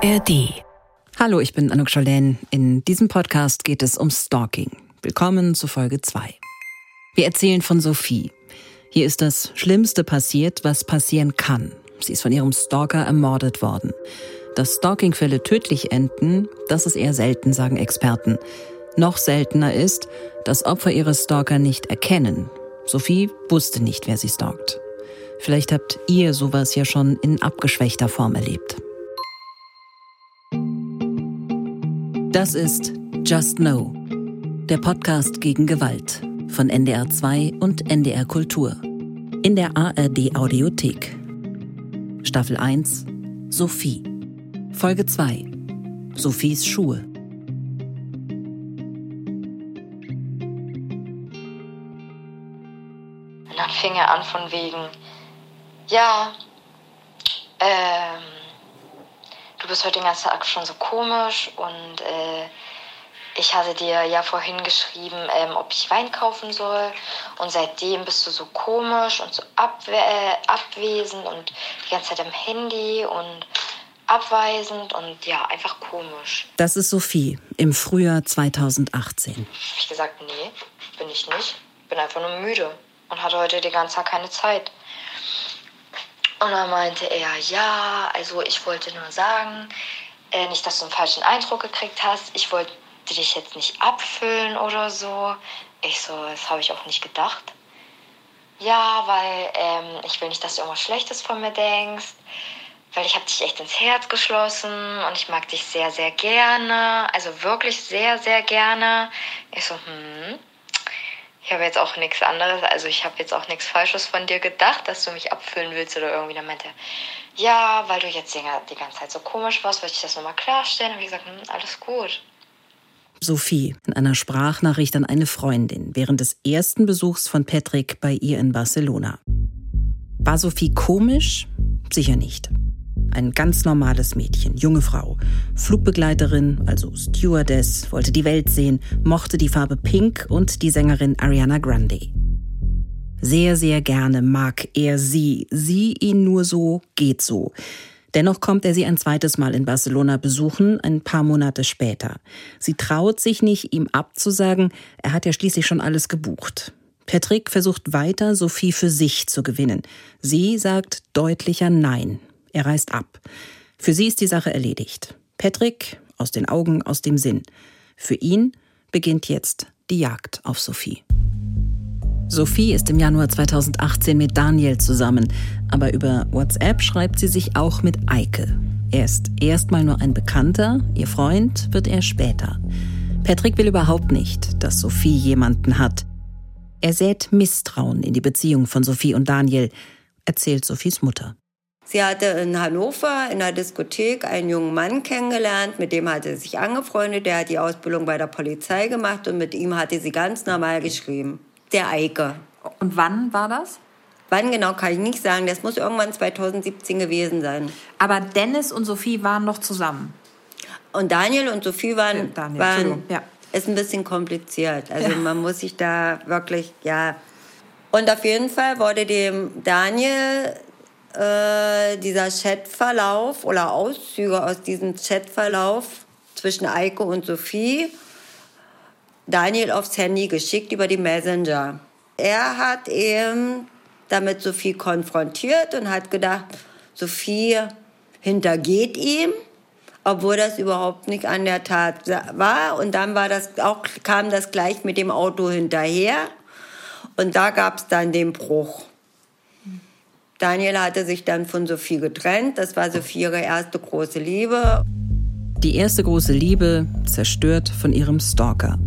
ARD. Hallo, ich bin Anouk Scholen. In diesem Podcast geht es um Stalking. Willkommen zu Folge 2. Wir erzählen von Sophie. Hier ist das Schlimmste passiert, was passieren kann. Sie ist von ihrem Stalker ermordet worden. Dass Stalking-Fälle tödlich enden, das ist eher selten, sagen Experten. Noch seltener ist, dass Opfer ihre Stalker nicht erkennen. Sophie wusste nicht, wer sie stalkt. Vielleicht habt ihr sowas ja schon in abgeschwächter Form erlebt. Das ist Just Know, der Podcast gegen Gewalt von NDR 2 und NDR Kultur. In der ARD Audiothek. Staffel 1 Sophie. Folge 2 Sophies Schuhe. Und dann fing er an von wegen, ja, ähm, du bist heute den ganzen Tag schon so komisch und äh, ich hatte dir ja vorhin geschrieben, ähm, ob ich Wein kaufen soll und seitdem bist du so komisch und so abwe äh, abwesend und die ganze Zeit am Handy und abweisend und ja, einfach komisch. Das ist Sophie im Frühjahr 2018. Hab ich gesagt, nee, bin ich nicht. Bin einfach nur müde und hatte heute den ganzen Tag keine Zeit. Und dann meinte er, ja, also ich wollte nur sagen, äh, nicht, dass du einen falschen Eindruck gekriegt hast. Ich wollte dich jetzt nicht abfüllen oder so. Ich so, das habe ich auch nicht gedacht. Ja, weil ähm, ich will nicht, dass du irgendwas Schlechtes von mir denkst. Weil ich habe dich echt ins Herz geschlossen und ich mag dich sehr, sehr gerne. Also wirklich sehr, sehr gerne. Ich so, hm, ich habe jetzt auch nichts anderes, also ich habe jetzt auch nichts Falsches von dir gedacht, dass du mich abfüllen willst oder irgendwie. Dann meinte er, ja, weil du jetzt die ganze Zeit so komisch warst, wollte ich das nochmal klarstellen. Habe ich gesagt, hm, alles gut. Sophie in einer Sprachnachricht an eine Freundin während des ersten Besuchs von Patrick bei ihr in Barcelona. War Sophie komisch? Sicher nicht. Ein ganz normales Mädchen, junge Frau. Flugbegleiterin, also Stewardess, wollte die Welt sehen, mochte die Farbe Pink und die Sängerin Ariana Grande. Sehr, sehr gerne mag er sie. Sie ihn nur so, geht so. Dennoch kommt er sie ein zweites Mal in Barcelona besuchen, ein paar Monate später. Sie traut sich nicht, ihm abzusagen, er hat ja schließlich schon alles gebucht. Patrick versucht weiter, Sophie für sich zu gewinnen. Sie sagt deutlicher Nein. Er reist ab. Für sie ist die Sache erledigt. Patrick aus den Augen, aus dem Sinn. Für ihn beginnt jetzt die Jagd auf Sophie. Sophie ist im Januar 2018 mit Daniel zusammen, aber über WhatsApp schreibt sie sich auch mit Eike. Er ist erstmal nur ein Bekannter, ihr Freund wird er später. Patrick will überhaupt nicht, dass Sophie jemanden hat. Er sät Misstrauen in die Beziehung von Sophie und Daniel, erzählt Sophies Mutter. Sie hatte in Hannover in der Diskothek einen jungen Mann kennengelernt, mit dem hatte sie sich angefreundet. Der hat die Ausbildung bei der Polizei gemacht und mit ihm hatte sie ganz normal geschrieben. Der Eike. Und wann war das? Wann genau kann ich nicht sagen. Das muss irgendwann 2017 gewesen sein. Aber Dennis und Sophie waren noch zusammen. Und Daniel und Sophie waren, Daniel, waren ja. ist ein bisschen kompliziert. Also ja. man muss sich da wirklich, ja. Und auf jeden Fall wurde dem Daniel äh, dieser Chatverlauf oder Auszüge aus diesem Chatverlauf zwischen Eike und Sophie Daniel aufs Handy geschickt über die Messenger. Er hat eben damit Sophie konfrontiert und hat gedacht, Sophie hintergeht ihm, obwohl das überhaupt nicht an der Tat war. Und dann war das auch, kam das gleich mit dem Auto hinterher. Und da gab es dann den Bruch. Daniel hatte sich dann von Sophie getrennt. Das war Sophie ihre erste große Liebe. Die erste große Liebe zerstört von ihrem Stalker.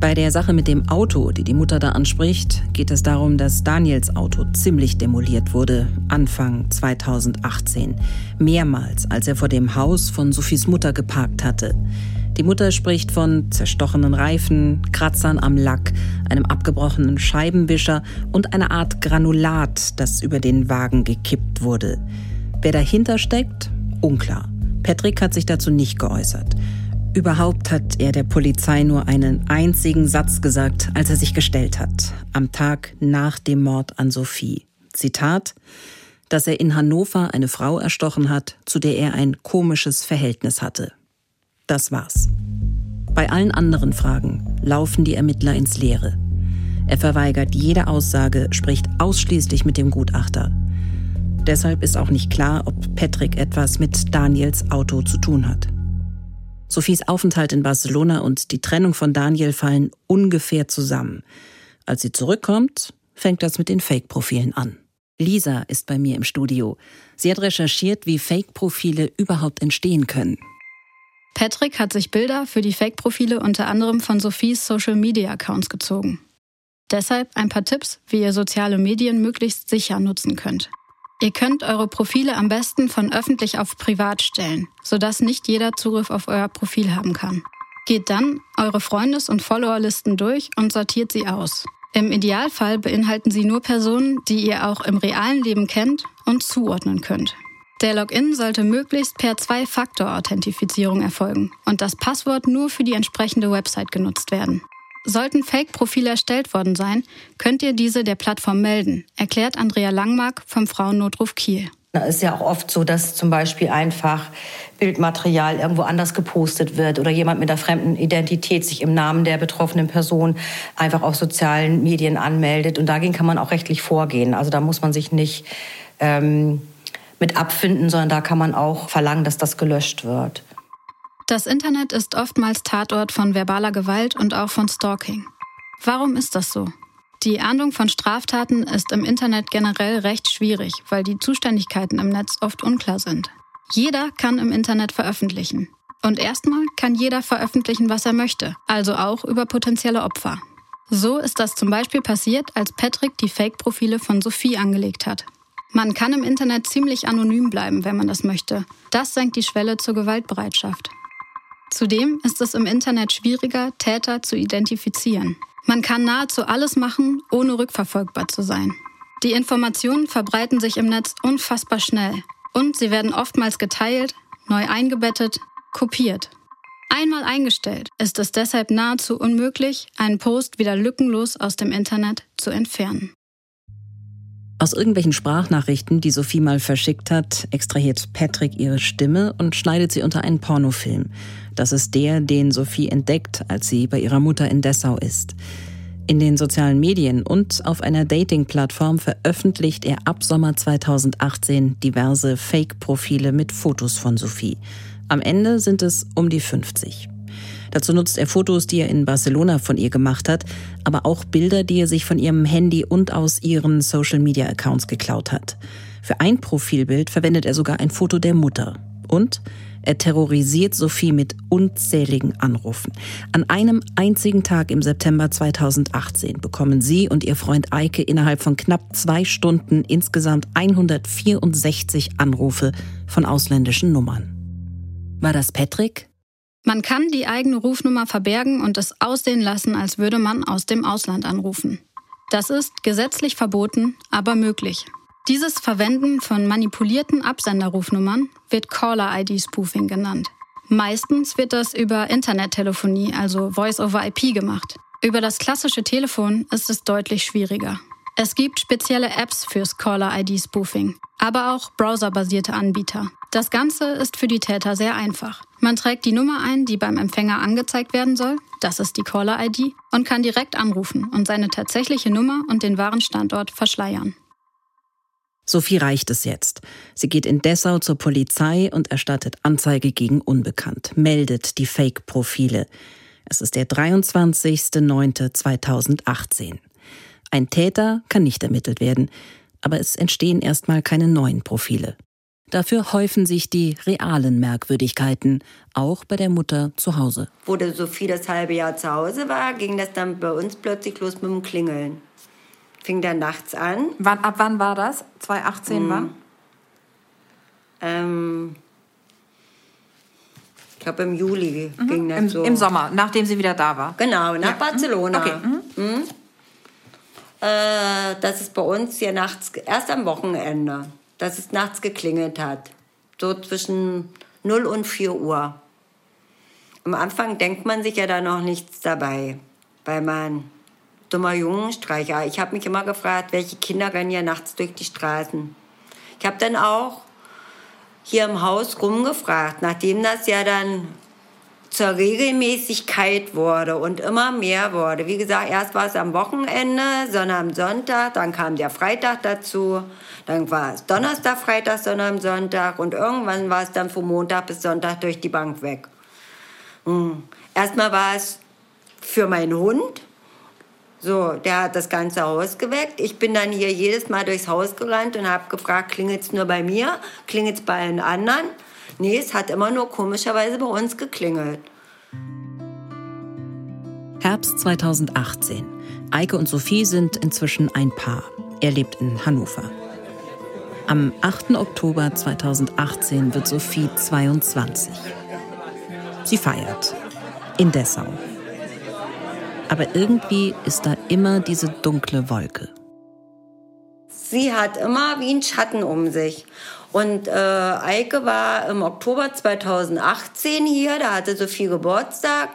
Bei der Sache mit dem Auto, die die Mutter da anspricht, geht es darum, dass Daniels Auto ziemlich demoliert wurde, Anfang 2018. Mehrmals, als er vor dem Haus von Sophies Mutter geparkt hatte. Die Mutter spricht von zerstochenen Reifen, Kratzern am Lack, einem abgebrochenen Scheibenwischer und einer Art Granulat, das über den Wagen gekippt wurde. Wer dahinter steckt? Unklar. Patrick hat sich dazu nicht geäußert. Überhaupt hat er der Polizei nur einen einzigen Satz gesagt, als er sich gestellt hat, am Tag nach dem Mord an Sophie. Zitat dass er in Hannover eine Frau erstochen hat, zu der er ein komisches Verhältnis hatte. Das war's. Bei allen anderen Fragen laufen die Ermittler ins Leere. Er verweigert jede Aussage, spricht ausschließlich mit dem Gutachter. Deshalb ist auch nicht klar, ob Patrick etwas mit Daniels Auto zu tun hat. Sophies Aufenthalt in Barcelona und die Trennung von Daniel fallen ungefähr zusammen. Als sie zurückkommt, fängt das mit den Fake-Profilen an. Lisa ist bei mir im Studio. Sie hat recherchiert, wie Fake-Profile überhaupt entstehen können. Patrick hat sich Bilder für die Fake-Profile unter anderem von Sophies Social-Media-Accounts gezogen. Deshalb ein paar Tipps, wie ihr soziale Medien möglichst sicher nutzen könnt. Ihr könnt eure Profile am besten von öffentlich auf privat stellen, sodass nicht jeder Zugriff auf euer Profil haben kann. Geht dann eure Freundes- und Followerlisten durch und sortiert sie aus. Im Idealfall beinhalten sie nur Personen, die ihr auch im realen Leben kennt und zuordnen könnt. Der Login sollte möglichst per Zwei-Faktor-Authentifizierung erfolgen und das Passwort nur für die entsprechende Website genutzt werden. Sollten Fake-Profile erstellt worden sein, könnt ihr diese der Plattform melden, erklärt Andrea Langmark vom Frauennotruf Kiel. Es ist ja auch oft so, dass zum Beispiel einfach Bildmaterial irgendwo anders gepostet wird oder jemand mit einer fremden Identität sich im Namen der betroffenen Person einfach auf sozialen Medien anmeldet. Und dagegen kann man auch rechtlich vorgehen. Also da muss man sich nicht ähm, mit abfinden, sondern da kann man auch verlangen, dass das gelöscht wird. Das Internet ist oftmals Tatort von verbaler Gewalt und auch von Stalking. Warum ist das so? Die Ahndung von Straftaten ist im Internet generell recht schwierig, weil die Zuständigkeiten im Netz oft unklar sind. Jeder kann im Internet veröffentlichen. Und erstmal kann jeder veröffentlichen, was er möchte, also auch über potenzielle Opfer. So ist das zum Beispiel passiert, als Patrick die Fake-Profile von Sophie angelegt hat. Man kann im Internet ziemlich anonym bleiben, wenn man das möchte. Das senkt die Schwelle zur Gewaltbereitschaft. Zudem ist es im Internet schwieriger, Täter zu identifizieren. Man kann nahezu alles machen, ohne rückverfolgbar zu sein. Die Informationen verbreiten sich im Netz unfassbar schnell und sie werden oftmals geteilt, neu eingebettet, kopiert. Einmal eingestellt ist es deshalb nahezu unmöglich, einen Post wieder lückenlos aus dem Internet zu entfernen. Aus irgendwelchen Sprachnachrichten, die Sophie mal verschickt hat, extrahiert Patrick ihre Stimme und schneidet sie unter einen Pornofilm. Das ist der, den Sophie entdeckt, als sie bei ihrer Mutter in Dessau ist. In den sozialen Medien und auf einer Dating-Plattform veröffentlicht er ab Sommer 2018 diverse Fake-Profile mit Fotos von Sophie. Am Ende sind es um die 50. Dazu nutzt er Fotos, die er in Barcelona von ihr gemacht hat, aber auch Bilder, die er sich von ihrem Handy und aus ihren Social-Media-Accounts geklaut hat. Für ein Profilbild verwendet er sogar ein Foto der Mutter. Und er terrorisiert Sophie mit unzähligen Anrufen. An einem einzigen Tag im September 2018 bekommen sie und ihr Freund Eike innerhalb von knapp zwei Stunden insgesamt 164 Anrufe von ausländischen Nummern. War das Patrick? Man kann die eigene Rufnummer verbergen und es aussehen lassen, als würde man aus dem Ausland anrufen. Das ist gesetzlich verboten, aber möglich. Dieses Verwenden von manipulierten Absenderrufnummern wird Caller-ID-Spoofing genannt. Meistens wird das über Internettelefonie, also Voice-over-IP gemacht. Über das klassische Telefon ist es deutlich schwieriger. Es gibt spezielle Apps fürs Caller-ID-Spoofing, aber auch browserbasierte Anbieter. Das Ganze ist für die Täter sehr einfach. Man trägt die Nummer ein, die beim Empfänger angezeigt werden soll, das ist die Caller-ID, und kann direkt anrufen und seine tatsächliche Nummer und den wahren Standort verschleiern. Sophie reicht es jetzt. Sie geht in Dessau zur Polizei und erstattet Anzeige gegen Unbekannt, meldet die Fake-Profile. Es ist der 23.09.2018. Ein Täter kann nicht ermittelt werden, aber es entstehen erstmal keine neuen Profile. Dafür häufen sich die realen Merkwürdigkeiten, auch bei der Mutter zu Hause. Wo der Sophie das halbe Jahr zu Hause war, ging das dann bei uns plötzlich los mit dem Klingeln. Fing dann nachts an. Wann, ab wann war das? 2018 hm. war? Ähm, ich glaube, im Juli mhm. ging das Im, so. Im Sommer, nachdem sie wieder da war? Genau, nach ja. Barcelona. Okay. Mhm. Mhm. Äh, das ist bei uns hier nachts, erst am Wochenende, dass es nachts geklingelt hat. So zwischen 0 und 4 Uhr. Am Anfang denkt man sich ja da noch nichts dabei, weil man dummer Jungenstreicher. Ich habe mich immer gefragt, welche Kinder rennen ja nachts durch die Straßen. Ich habe dann auch hier im Haus rumgefragt, nachdem das ja dann zur Regelmäßigkeit wurde und immer mehr wurde. Wie gesagt, erst war es am Wochenende, sondern am Sonntag, dann kam der Freitag dazu, dann war es Donnerstag, Freitag, sondern am Sonntag und irgendwann war es dann von Montag bis Sonntag durch die Bank weg. Hm. Erstmal war es für meinen Hund, so, der hat das ganze Haus geweckt. Ich bin dann hier jedes Mal durchs Haus gerannt und habe gefragt, klingelt es nur bei mir, klingelt es bei allen anderen? Nee, es hat immer nur komischerweise bei uns geklingelt. Herbst 2018. Eike und Sophie sind inzwischen ein Paar. Er lebt in Hannover. Am 8. Oktober 2018 wird Sophie 22. Sie feiert. In Dessau. Aber irgendwie ist da immer diese dunkle Wolke. Sie hat immer wie einen Schatten um sich. Und äh, Eike war im Oktober 2018 hier, da hatte Sophie Geburtstag.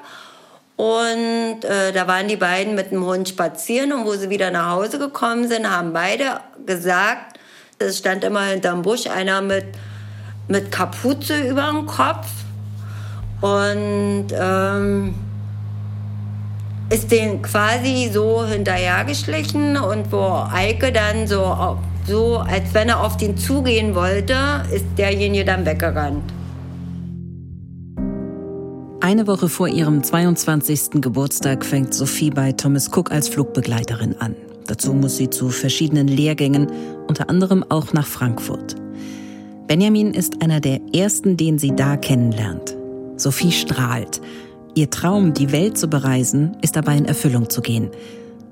Und äh, da waren die beiden mit dem Hund spazieren und wo sie wieder nach Hause gekommen sind, haben beide gesagt, es stand immer hinterm Busch einer mit, mit Kapuze über dem Kopf. Und ähm, ist den quasi so hinterhergeschlichen und wo Eike dann so, so, als wenn er auf den zugehen wollte, ist derjenige dann weggerannt. Eine Woche vor ihrem 22. Geburtstag fängt Sophie bei Thomas Cook als Flugbegleiterin an. Dazu muss sie zu verschiedenen Lehrgängen, unter anderem auch nach Frankfurt. Benjamin ist einer der ersten, den sie da kennenlernt. Sophie strahlt. Ihr Traum, die Welt zu bereisen, ist dabei in Erfüllung zu gehen.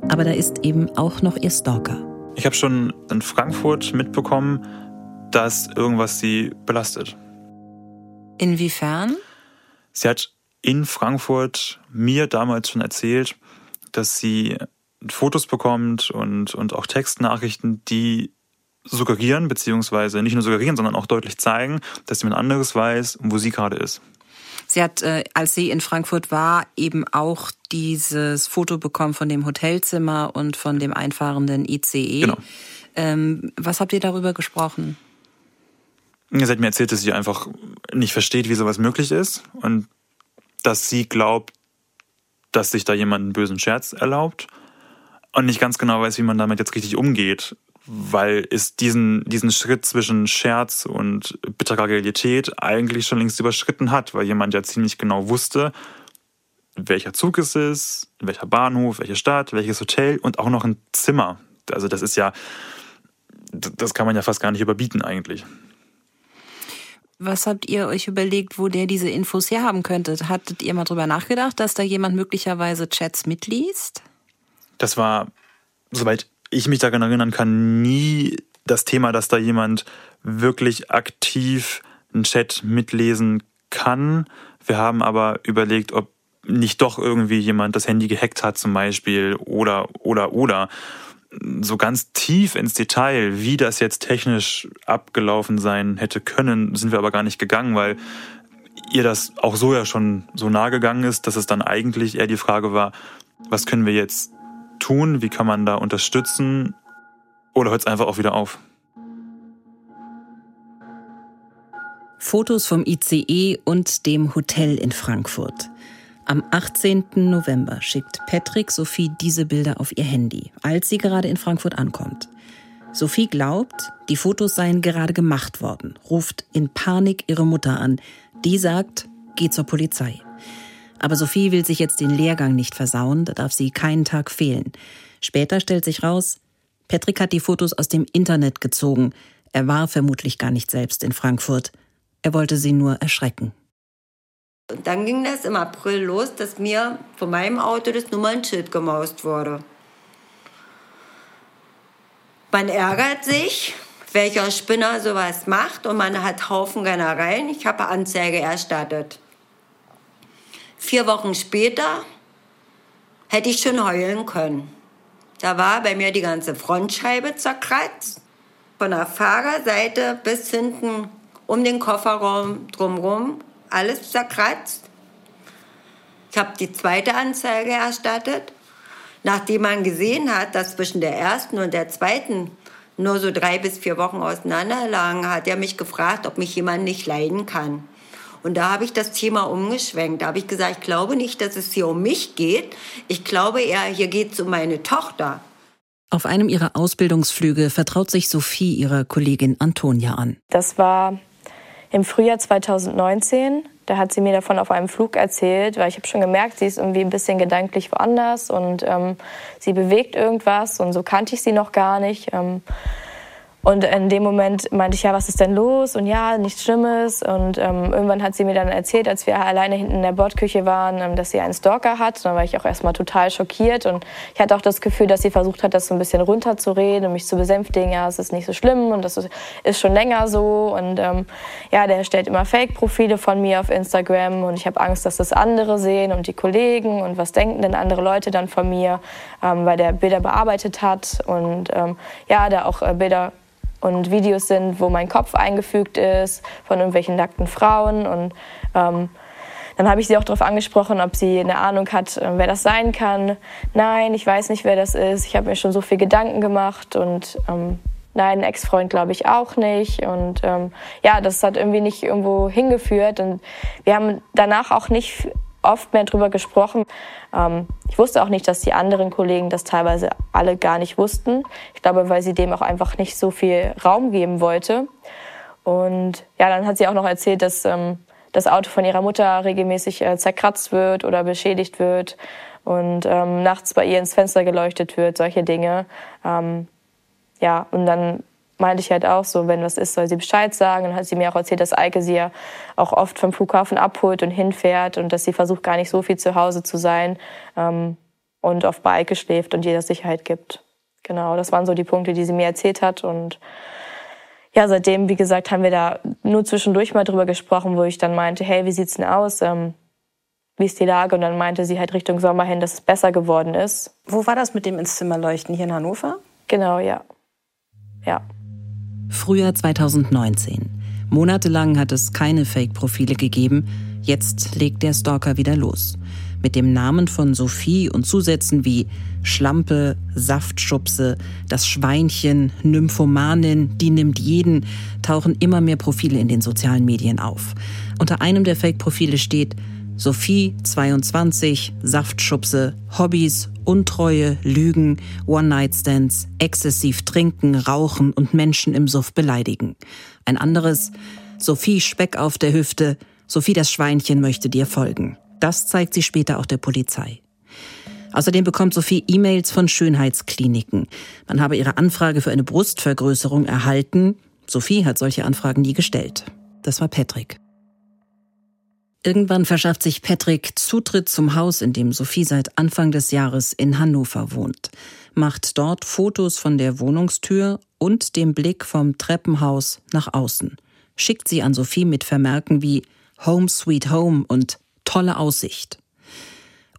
Aber da ist eben auch noch ihr Stalker. Ich habe schon in Frankfurt mitbekommen, dass irgendwas sie belastet. Inwiefern? Sie hat in Frankfurt mir damals schon erzählt, dass sie Fotos bekommt und, und auch Textnachrichten, die suggerieren, beziehungsweise nicht nur suggerieren, sondern auch deutlich zeigen, dass jemand anderes weiß, wo sie gerade ist. Sie hat, äh, als sie in Frankfurt war, eben auch dieses Foto bekommen von dem Hotelzimmer und von dem einfahrenden ICE. Genau. Ähm, was habt ihr darüber gesprochen? Sie hat mir erzählt, dass sie einfach nicht versteht, wie sowas möglich ist und dass sie glaubt, dass sich da jemand einen bösen Scherz erlaubt und nicht ganz genau weiß, wie man damit jetzt richtig umgeht weil es diesen, diesen Schritt zwischen Scherz und bitterer Realität eigentlich schon längst überschritten hat, weil jemand ja ziemlich genau wusste, welcher Zug es ist, welcher Bahnhof, welche Stadt, welches Hotel und auch noch ein Zimmer. Also das ist ja, das kann man ja fast gar nicht überbieten eigentlich. Was habt ihr euch überlegt, wo der diese Infos herhaben könnte? Hattet ihr mal drüber nachgedacht, dass da jemand möglicherweise Chats mitliest? Das war, soweit ich mich daran erinnern kann, nie das Thema, dass da jemand wirklich aktiv einen Chat mitlesen kann. Wir haben aber überlegt, ob nicht doch irgendwie jemand das Handy gehackt hat zum Beispiel oder, oder, oder. So ganz tief ins Detail, wie das jetzt technisch abgelaufen sein hätte können, sind wir aber gar nicht gegangen, weil ihr das auch so ja schon so nahe gegangen ist, dass es dann eigentlich eher die Frage war, was können wir jetzt tun? Wie kann man da unterstützen? Oder hört es einfach auch wieder auf? Fotos vom ICE und dem Hotel in Frankfurt. Am 18. November schickt Patrick Sophie diese Bilder auf ihr Handy, als sie gerade in Frankfurt ankommt. Sophie glaubt, die Fotos seien gerade gemacht worden, ruft in Panik ihre Mutter an. Die sagt, geh zur Polizei. Aber Sophie will sich jetzt den Lehrgang nicht versauen, da darf sie keinen Tag fehlen. Später stellt sich raus, Patrick hat die Fotos aus dem Internet gezogen. Er war vermutlich gar nicht selbst in Frankfurt. Er wollte sie nur erschrecken. Und dann ging das im April los, dass mir von meinem Auto das Nummernschild gemaust wurde. Man ärgert sich, welcher Spinner sowas macht und man hat Haufen Rennereien. Ich habe Anzeige erstattet. Vier Wochen später hätte ich schon heulen können. Da war bei mir die ganze Frontscheibe zerkratzt. Von der Fahrerseite bis hinten um den Kofferraum drumherum alles zerkratzt. Ich habe die zweite Anzeige erstattet. Nachdem man gesehen hat, dass zwischen der ersten und der zweiten nur so drei bis vier Wochen auseinander lagen, hat er mich gefragt, ob mich jemand nicht leiden kann. Und da habe ich das Thema umgeschwenkt. Da habe ich gesagt, ich glaube nicht, dass es hier um mich geht. Ich glaube eher, hier geht es um meine Tochter. Auf einem ihrer Ausbildungsflüge vertraut sich Sophie ihrer Kollegin Antonia an. Das war im Frühjahr 2019. Da hat sie mir davon auf einem Flug erzählt, weil ich habe schon gemerkt, sie ist irgendwie ein bisschen gedanklich woanders und ähm, sie bewegt irgendwas und so kannte ich sie noch gar nicht. Ähm, und in dem Moment meinte ich, ja, was ist denn los? Und ja, nichts Schlimmes. Und ähm, irgendwann hat sie mir dann erzählt, als wir alleine hinten in der Bordküche waren, ähm, dass sie einen Stalker hat. Und dann war ich auch erstmal total schockiert. Und ich hatte auch das Gefühl, dass sie versucht hat, das so ein bisschen runterzureden und mich zu besänftigen. Ja, es ist nicht so schlimm und das ist schon länger so. Und ähm, ja, der stellt immer Fake-Profile von mir auf Instagram. Und ich habe Angst, dass das andere sehen und die Kollegen. Und was denken denn andere Leute dann von mir, ähm, weil der Bilder bearbeitet hat. Und ähm, ja, da auch äh, Bilder und Videos sind, wo mein Kopf eingefügt ist von irgendwelchen nackten Frauen. Und ähm, dann habe ich sie auch darauf angesprochen, ob sie eine Ahnung hat, äh, wer das sein kann. Nein, ich weiß nicht, wer das ist. Ich habe mir schon so viel Gedanken gemacht und ähm, nein, Ex-Freund glaube ich auch nicht. Und ähm, ja, das hat irgendwie nicht irgendwo hingeführt. Und wir haben danach auch nicht oft mehr drüber gesprochen. Ähm, ich wusste auch nicht, dass die anderen Kollegen das teilweise alle gar nicht wussten. Ich glaube, weil sie dem auch einfach nicht so viel Raum geben wollte. Und ja, dann hat sie auch noch erzählt, dass ähm, das Auto von ihrer Mutter regelmäßig äh, zerkratzt wird oder beschädigt wird und ähm, nachts bei ihr ins Fenster geleuchtet wird, solche Dinge. Ja, und dann meinte ich halt auch so, wenn was ist, soll sie Bescheid sagen. Dann hat sie mir auch erzählt, dass Eike sie ja auch oft vom Flughafen abholt und hinfährt und dass sie versucht, gar nicht so viel zu Hause zu sein ähm, und oft bei Eike schläft und das Sicherheit gibt. Genau, das waren so die Punkte, die sie mir erzählt hat und ja, seitdem, wie gesagt, haben wir da nur zwischendurch mal drüber gesprochen, wo ich dann meinte, hey, wie sieht's denn aus? Ähm, wie ist die Lage? Und dann meinte sie halt Richtung Sommer hin, dass es besser geworden ist. Wo war das mit dem ins Zimmer leuchten? Hier in Hannover? Genau, ja. Ja. Frühjahr 2019. Monatelang hat es keine Fake-Profile gegeben. Jetzt legt der Stalker wieder los. Mit dem Namen von Sophie und Zusätzen wie Schlampe, Saftschubse, das Schweinchen, Nymphomanin, die nimmt jeden, tauchen immer mehr Profile in den sozialen Medien auf. Unter einem der Fake-Profile steht Sophie 22, Saftschubse, Hobbys, Untreue, Lügen, One-Night-Stands, exzessiv trinken, rauchen und Menschen im Suff beleidigen. Ein anderes, Sophie Speck auf der Hüfte, Sophie das Schweinchen möchte dir folgen. Das zeigt sie später auch der Polizei. Außerdem bekommt Sophie E-Mails von Schönheitskliniken. Man habe ihre Anfrage für eine Brustvergrößerung erhalten. Sophie hat solche Anfragen nie gestellt. Das war Patrick. Irgendwann verschafft sich Patrick Zutritt zum Haus, in dem Sophie seit Anfang des Jahres in Hannover wohnt, macht dort Fotos von der Wohnungstür und dem Blick vom Treppenhaus nach außen, schickt sie an Sophie mit Vermerken wie Home Sweet Home und tolle Aussicht.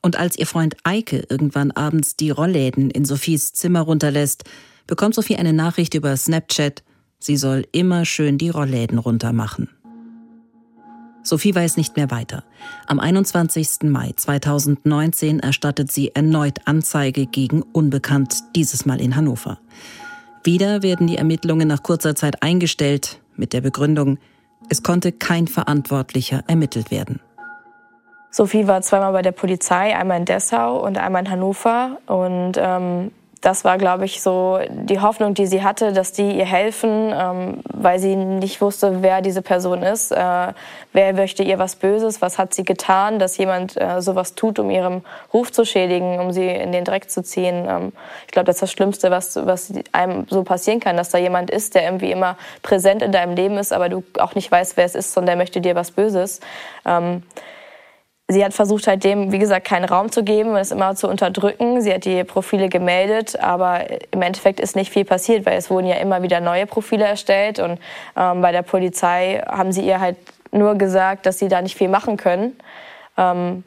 Und als ihr Freund Eike irgendwann abends die Rollläden in Sophies Zimmer runterlässt, bekommt Sophie eine Nachricht über Snapchat, sie soll immer schön die Rollläden runtermachen. Sophie weiß nicht mehr weiter. Am 21. Mai 2019 erstattet sie erneut Anzeige gegen Unbekannt, dieses Mal in Hannover. Wieder werden die Ermittlungen nach kurzer Zeit eingestellt mit der Begründung, es konnte kein Verantwortlicher ermittelt werden. Sophie war zweimal bei der Polizei, einmal in Dessau und einmal in Hannover. Und ähm, das war, glaube ich, so die Hoffnung, die sie hatte, dass die ihr helfen, ähm, weil sie nicht wusste, wer diese Person ist. Äh, wer möchte ihr was Böses? Was hat sie getan, dass jemand äh, sowas tut, um ihren Ruf zu schädigen, um sie in den Dreck zu ziehen? Ähm, ich glaube, das ist das Schlimmste, was, was einem so passieren kann, dass da jemand ist, der irgendwie immer präsent in deinem Leben ist, aber du auch nicht weißt, wer es ist und der möchte dir was Böses. Ähm, Sie hat versucht, halt dem, wie gesagt, keinen Raum zu geben und es immer zu unterdrücken. Sie hat die Profile gemeldet, aber im Endeffekt ist nicht viel passiert, weil es wurden ja immer wieder neue Profile erstellt und ähm, bei der Polizei haben sie ihr halt nur gesagt, dass sie da nicht viel machen können ähm,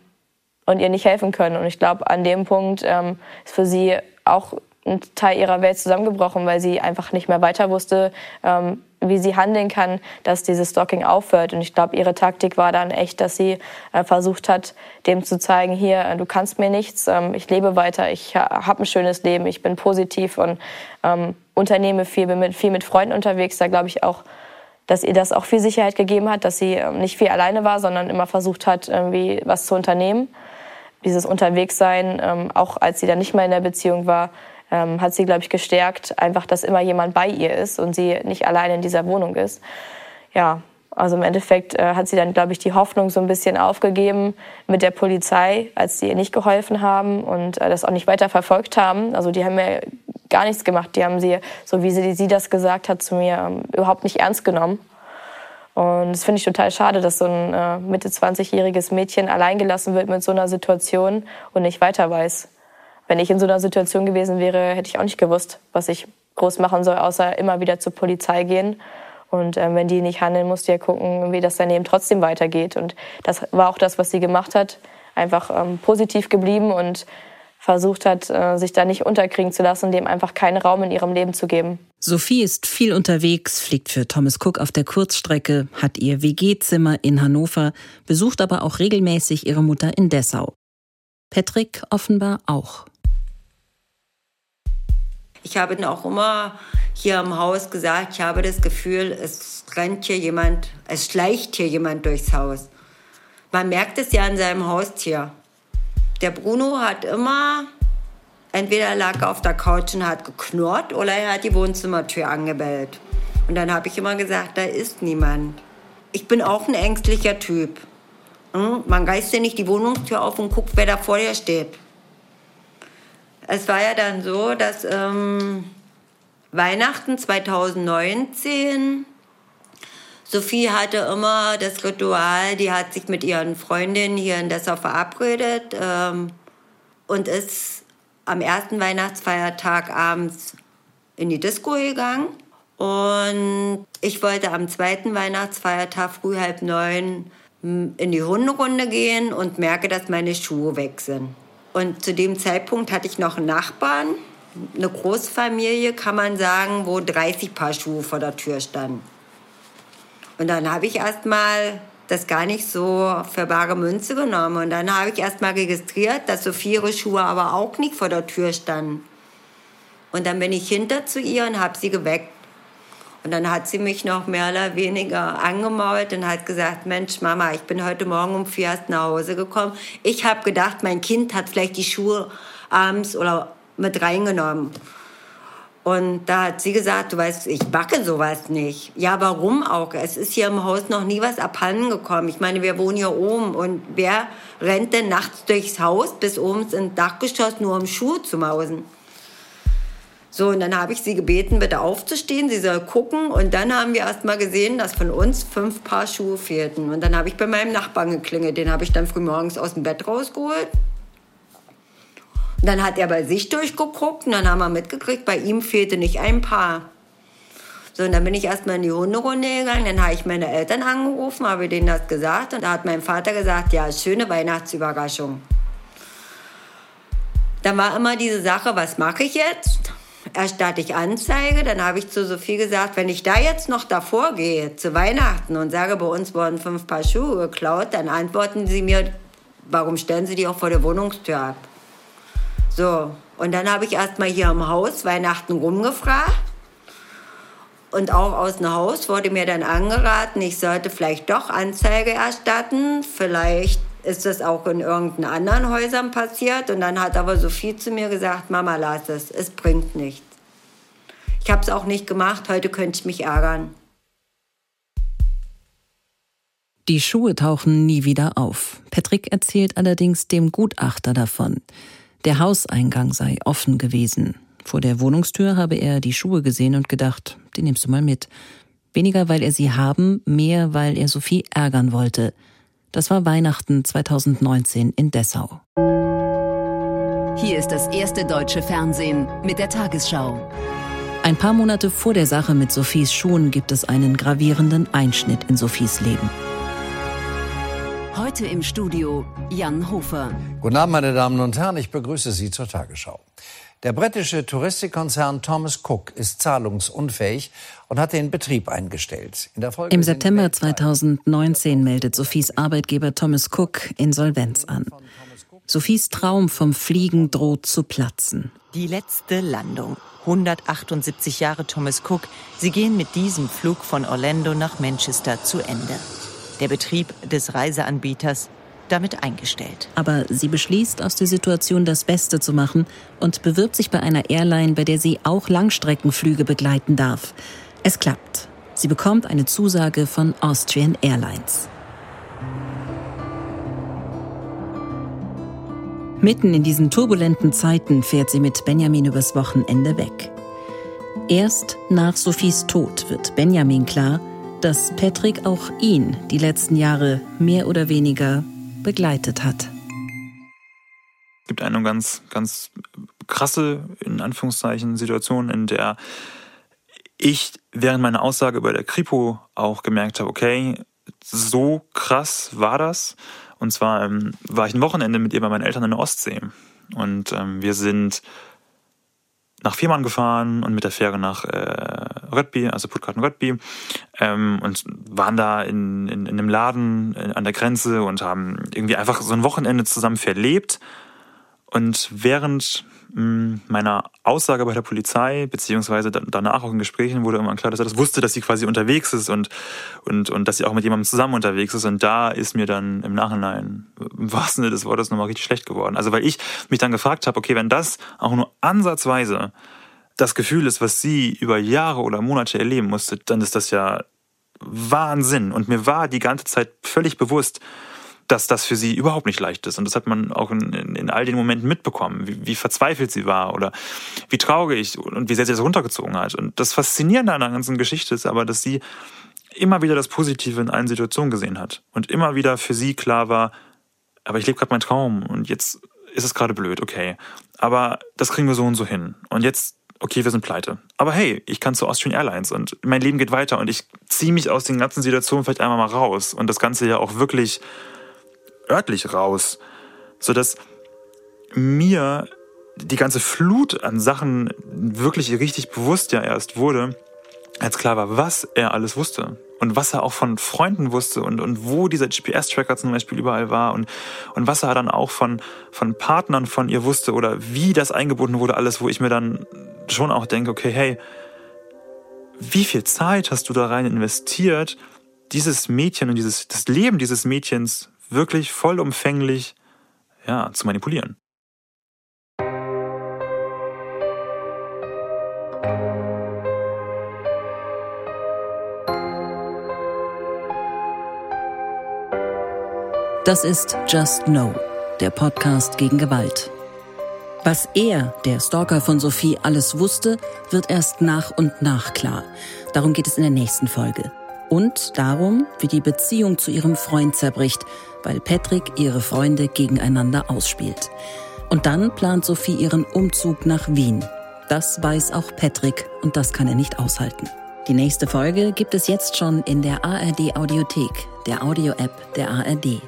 und ihr nicht helfen können. Und ich glaube, an dem Punkt ähm, ist für sie auch ein Teil ihrer Welt zusammengebrochen, weil sie einfach nicht mehr weiter wusste, ähm, wie sie handeln kann, dass dieses Stalking aufhört. Und ich glaube, ihre Taktik war dann echt, dass sie äh, versucht hat, dem zu zeigen, hier, äh, du kannst mir nichts, ähm, ich lebe weiter, ich habe ein schönes Leben, ich bin positiv und ähm, unternehme viel, bin mit, viel mit Freunden unterwegs. Da glaube ich auch, dass ihr das auch viel Sicherheit gegeben hat, dass sie ähm, nicht viel alleine war, sondern immer versucht hat, irgendwie was zu unternehmen. Dieses Unterwegssein, ähm, auch als sie dann nicht mehr in der Beziehung war, ähm, hat sie, glaube ich, gestärkt, einfach, dass immer jemand bei ihr ist und sie nicht alleine in dieser Wohnung ist. Ja, also im Endeffekt äh, hat sie dann, glaube ich, die Hoffnung so ein bisschen aufgegeben mit der Polizei, als sie ihr nicht geholfen haben und äh, das auch nicht weiter verfolgt haben. Also die haben ja gar nichts gemacht. Die haben sie, so wie sie, sie das gesagt hat zu mir, ähm, überhaupt nicht ernst genommen. Und das finde ich total schade, dass so ein äh, Mitte 20-jähriges Mädchen alleingelassen wird mit so einer Situation und nicht weiter weiß wenn ich in so einer Situation gewesen wäre, hätte ich auch nicht gewusst, was ich groß machen soll, außer immer wieder zur Polizei gehen. Und äh, wenn die nicht handeln, musst du ja gucken, wie das daneben trotzdem weitergeht. Und das war auch das, was sie gemacht hat. Einfach ähm, positiv geblieben und versucht hat, äh, sich da nicht unterkriegen zu lassen, dem einfach keinen Raum in ihrem Leben zu geben. Sophie ist viel unterwegs, fliegt für Thomas Cook auf der Kurzstrecke, hat ihr WG-Zimmer in Hannover, besucht aber auch regelmäßig ihre Mutter in Dessau. Patrick offenbar auch. Ich habe ihn auch immer hier im Haus gesagt, ich habe das Gefühl, es rennt hier jemand, es schleicht hier jemand durchs Haus. Man merkt es ja an seinem Haustier. Der Bruno hat immer, entweder lag er auf der Couch und hat geknurrt oder er hat die Wohnzimmertür angebellt. Und dann habe ich immer gesagt, da ist niemand. Ich bin auch ein ängstlicher Typ. Hm? Man reißt ja nicht die Wohnungstür auf und guckt, wer da vor dir steht. Es war ja dann so, dass ähm, Weihnachten 2019 Sophie hatte immer das Ritual, die hat sich mit ihren Freundinnen hier in Dessau verabredet ähm, und ist am ersten Weihnachtsfeiertag abends in die Disco gegangen. Und ich wollte am zweiten Weihnachtsfeiertag früh halb neun in die Hunderunde gehen und merke, dass meine Schuhe weg sind. Und zu dem Zeitpunkt hatte ich noch einen Nachbarn, eine Großfamilie, kann man sagen, wo 30 Paar Schuhe vor der Tür standen. Und dann habe ich erst mal das gar nicht so für bare Münze genommen. Und dann habe ich erst mal registriert, dass so viele Schuhe aber auch nicht vor der Tür standen. Und dann bin ich hinter zu ihr und habe sie geweckt. Und dann hat sie mich noch mehr oder weniger angemault und hat gesagt, Mensch, Mama, ich bin heute Morgen um vier erst nach Hause gekommen. Ich habe gedacht, mein Kind hat vielleicht die Schuhe abends oder mit reingenommen. Und da hat sie gesagt, du weißt, ich backe sowas nicht. Ja, warum auch? Es ist hier im Haus noch nie was abhanden gekommen. Ich meine, wir wohnen hier oben und wer rennt denn nachts durchs Haus bis oben ins Dachgeschoss nur um Schuhe zu mausen? So, und dann habe ich sie gebeten, bitte aufzustehen, sie soll gucken. Und dann haben wir erst mal gesehen, dass von uns fünf Paar Schuhe fehlten. Und dann habe ich bei meinem Nachbarn geklingelt. Den habe ich dann früh morgens aus dem Bett rausgeholt. Und dann hat er bei sich durchgeguckt und dann haben wir mitgekriegt, bei ihm fehlte nicht ein Paar. So, und dann bin ich erstmal in die Hunderunde gegangen, dann habe ich meine Eltern angerufen, habe denen das gesagt und da hat mein Vater gesagt, ja, schöne Weihnachtsüberraschung. Dann war immer diese Sache, was mache ich jetzt? Erstatte ich Anzeige. Dann habe ich zu Sophie gesagt, wenn ich da jetzt noch davor gehe zu Weihnachten und sage, bei uns wurden fünf Paar Schuhe geklaut, dann antworten sie mir, warum stellen sie die auch vor der Wohnungstür ab? So, und dann habe ich erst mal hier im Haus Weihnachten rumgefragt. Und auch aus dem Haus wurde mir dann angeraten, ich sollte vielleicht doch Anzeige erstatten. Vielleicht ist das auch in irgendeinen anderen Häusern passiert. Und dann hat aber Sophie zu mir gesagt, Mama, lass es, es bringt nichts. Ich habe es auch nicht gemacht, heute könnte ich mich ärgern. Die Schuhe tauchen nie wieder auf. Patrick erzählt allerdings dem Gutachter davon. Der Hauseingang sei offen gewesen. Vor der Wohnungstür habe er die Schuhe gesehen und gedacht, die nimmst du mal mit. Weniger, weil er sie haben, mehr, weil er Sophie ärgern wollte. Das war Weihnachten 2019 in Dessau. Hier ist das erste deutsche Fernsehen mit der Tagesschau. Ein paar Monate vor der Sache mit Sophies Schuhen gibt es einen gravierenden Einschnitt in Sophies Leben. Heute im Studio Jan Hofer. Guten Abend, meine Damen und Herren, ich begrüße Sie zur Tagesschau. Der britische Touristikkonzern Thomas Cook ist zahlungsunfähig und hat den Betrieb eingestellt. Im September 2019 meldet Sophies Arbeitgeber Thomas Cook Insolvenz an. Sophies Traum vom Fliegen droht zu platzen. Die letzte Landung. 178 Jahre Thomas Cook. Sie gehen mit diesem Flug von Orlando nach Manchester zu Ende. Der Betrieb des Reiseanbieters damit eingestellt. Aber sie beschließt, aus der Situation das Beste zu machen und bewirbt sich bei einer Airline, bei der sie auch Langstreckenflüge begleiten darf. Es klappt. Sie bekommt eine Zusage von Austrian Airlines. Mitten in diesen turbulenten Zeiten fährt sie mit Benjamin übers Wochenende weg. Erst nach Sophies Tod wird Benjamin klar, dass Patrick auch ihn die letzten Jahre mehr oder weniger begleitet hat. Es gibt eine ganz, ganz krasse, in Anführungszeichen, Situation, in der ich während meiner Aussage bei der Kripo auch gemerkt habe, okay, so krass war das. Und zwar ähm, war ich ein Wochenende mit ihr bei meinen Eltern in der Ostsee. Und ähm, wir sind nach Fehmarn gefahren und mit der Fähre nach äh, Röttby, also Puttgarten Röttby, ähm, und waren da in, in, in einem Laden äh, an der Grenze und haben irgendwie einfach so ein Wochenende zusammen verlebt. Und während hm, meiner Aussage bei der Polizei, beziehungsweise danach auch in Gesprächen, wurde irgendwann klar, dass er das wusste, dass sie quasi unterwegs ist und, und, und dass sie auch mit jemandem zusammen unterwegs ist. Und da ist mir dann im Nachhinein, im wahrsten Sinne des Wortes, nochmal richtig schlecht geworden. Also weil ich mich dann gefragt habe, okay, wenn das auch nur ansatzweise das Gefühl ist, was sie über Jahre oder Monate erleben musste, dann ist das ja Wahnsinn. Und mir war die ganze Zeit völlig bewusst, dass das für sie überhaupt nicht leicht ist. Und das hat man auch in, in, in all den Momenten mitbekommen, wie, wie, verzweifelt sie war oder wie traurig und wie sehr sie das runtergezogen hat. Und das Faszinierende an der ganzen Geschichte ist aber, dass sie immer wieder das Positive in allen Situationen gesehen hat. Und immer wieder für sie klar war, aber ich lebe gerade meinen Traum und jetzt ist es gerade blöd, okay. Aber das kriegen wir so und so hin. Und jetzt, okay, wir sind pleite. Aber hey, ich kann zu Austrian Airlines und mein Leben geht weiter und ich ziehe mich aus den ganzen Situationen vielleicht einmal mal raus und das Ganze ja auch wirklich örtlich raus, sodass mir die ganze Flut an Sachen wirklich richtig bewusst ja erst wurde, als klar war, was er alles wusste und was er auch von Freunden wusste und, und wo dieser GPS-Tracker zum Beispiel überall war und, und was er dann auch von, von Partnern von ihr wusste oder wie das eingebunden wurde, alles, wo ich mir dann schon auch denke, okay, hey, wie viel Zeit hast du da rein investiert, dieses Mädchen und dieses, das Leben dieses Mädchens wirklich vollumfänglich ja, zu manipulieren. Das ist Just Know, der Podcast gegen Gewalt. Was er, der Stalker von Sophie, alles wusste, wird erst nach und nach klar. Darum geht es in der nächsten Folge. Und darum, wie die Beziehung zu ihrem Freund zerbricht, weil Patrick ihre Freunde gegeneinander ausspielt. Und dann plant Sophie ihren Umzug nach Wien. Das weiß auch Patrick und das kann er nicht aushalten. Die nächste Folge gibt es jetzt schon in der ARD Audiothek, der Audio-App der ARD.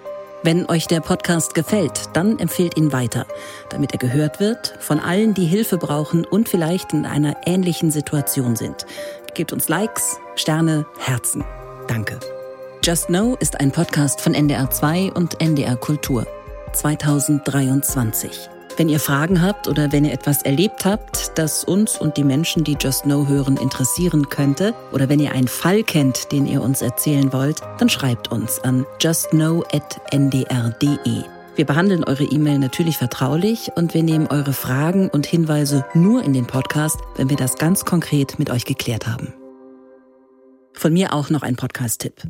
Wenn euch der Podcast gefällt, dann empfehlt ihn weiter, damit er gehört wird von allen, die Hilfe brauchen und vielleicht in einer ähnlichen Situation sind. Gebt uns Likes, Sterne, Herzen. Danke. Just Know ist ein Podcast von NDR 2 und NDR Kultur 2023. Wenn ihr Fragen habt oder wenn ihr etwas erlebt habt, das uns und die Menschen, die Just Know hören, interessieren könnte, oder wenn ihr einen Fall kennt, den ihr uns erzählen wollt, dann schreibt uns an justknow.ndr.de. Wir behandeln eure E-Mail natürlich vertraulich und wir nehmen eure Fragen und Hinweise nur in den Podcast, wenn wir das ganz konkret mit euch geklärt haben. Von mir auch noch ein Podcast-Tipp.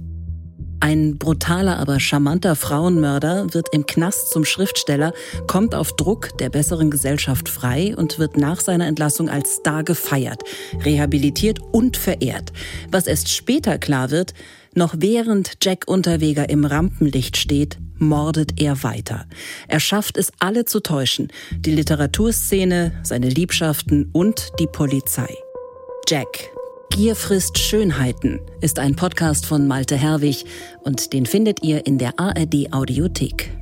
Ein brutaler, aber charmanter Frauenmörder wird im Knast zum Schriftsteller, kommt auf Druck der besseren Gesellschaft frei und wird nach seiner Entlassung als Star gefeiert, rehabilitiert und verehrt. Was erst später klar wird, noch während Jack Unterweger im Rampenlicht steht, mordet er weiter. Er schafft es, alle zu täuschen. Die Literaturszene, seine Liebschaften und die Polizei. Jack, Gier frisst Schönheiten ist ein Podcast von Malte Herwig und den findet ihr in der ARD Audiothek.